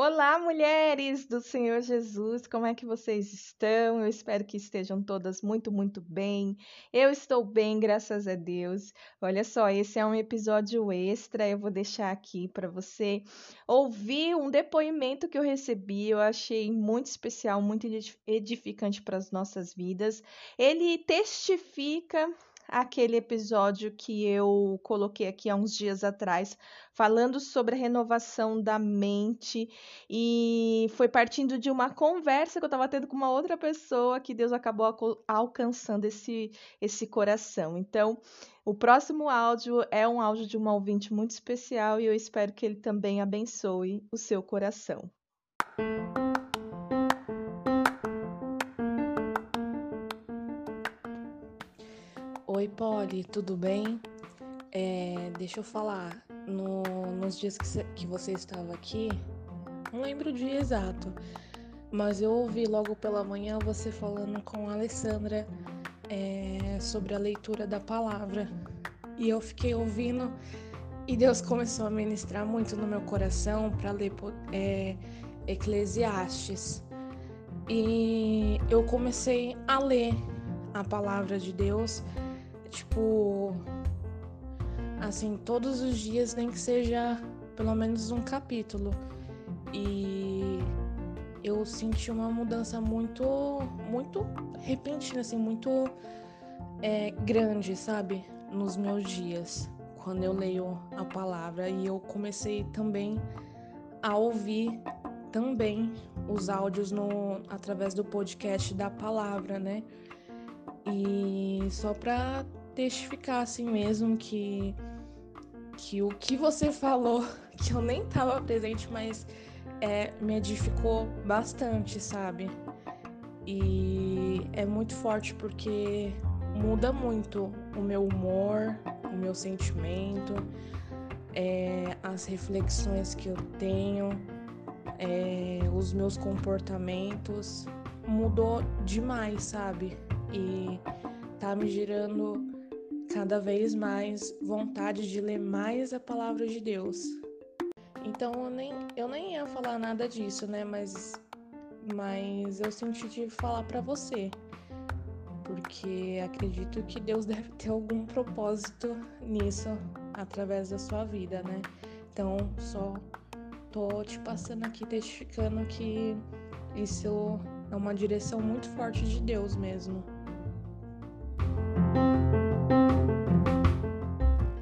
Olá, mulheres do Senhor Jesus, como é que vocês estão? Eu espero que estejam todas muito, muito bem. Eu estou bem, graças a Deus. Olha só, esse é um episódio extra, eu vou deixar aqui para você ouvir um depoimento que eu recebi. Eu achei muito especial, muito edificante para as nossas vidas. Ele testifica aquele episódio que eu coloquei aqui há uns dias atrás, falando sobre a renovação da mente, e foi partindo de uma conversa que eu estava tendo com uma outra pessoa que Deus acabou alcançando esse, esse coração. Então, o próximo áudio é um áudio de uma ouvinte muito especial e eu espero que ele também abençoe o seu coração. Oi, Polly, tudo bem? É, deixa eu falar, no, nos dias que, que você estava aqui, não lembro o dia exato, mas eu ouvi logo pela manhã você falando com a Alessandra é, sobre a leitura da palavra. E eu fiquei ouvindo e Deus começou a ministrar muito no meu coração para ler é, Eclesiastes. E eu comecei a ler a palavra de Deus tipo, assim, todos os dias, nem que seja pelo menos um capítulo. E eu senti uma mudança muito, muito repentina, assim, muito é, grande, sabe? Nos meus dias, quando eu leio a palavra. E eu comecei também a ouvir também os áudios no, através do podcast da palavra, né? E só para testificar assim mesmo que que o que você falou, que eu nem estava presente, mas é, me edificou bastante, sabe? E é muito forte porque muda muito o meu humor, o meu sentimento, é, as reflexões que eu tenho, é, os meus comportamentos. Mudou demais, sabe? E tá me gerando cada vez mais vontade de ler mais a palavra de Deus. Então eu nem, eu nem ia falar nada disso, né? Mas, mas eu senti de falar para você, porque acredito que Deus deve ter algum propósito nisso através da sua vida, né? Então só tô te passando aqui testificando que isso é uma direção muito forte de Deus mesmo.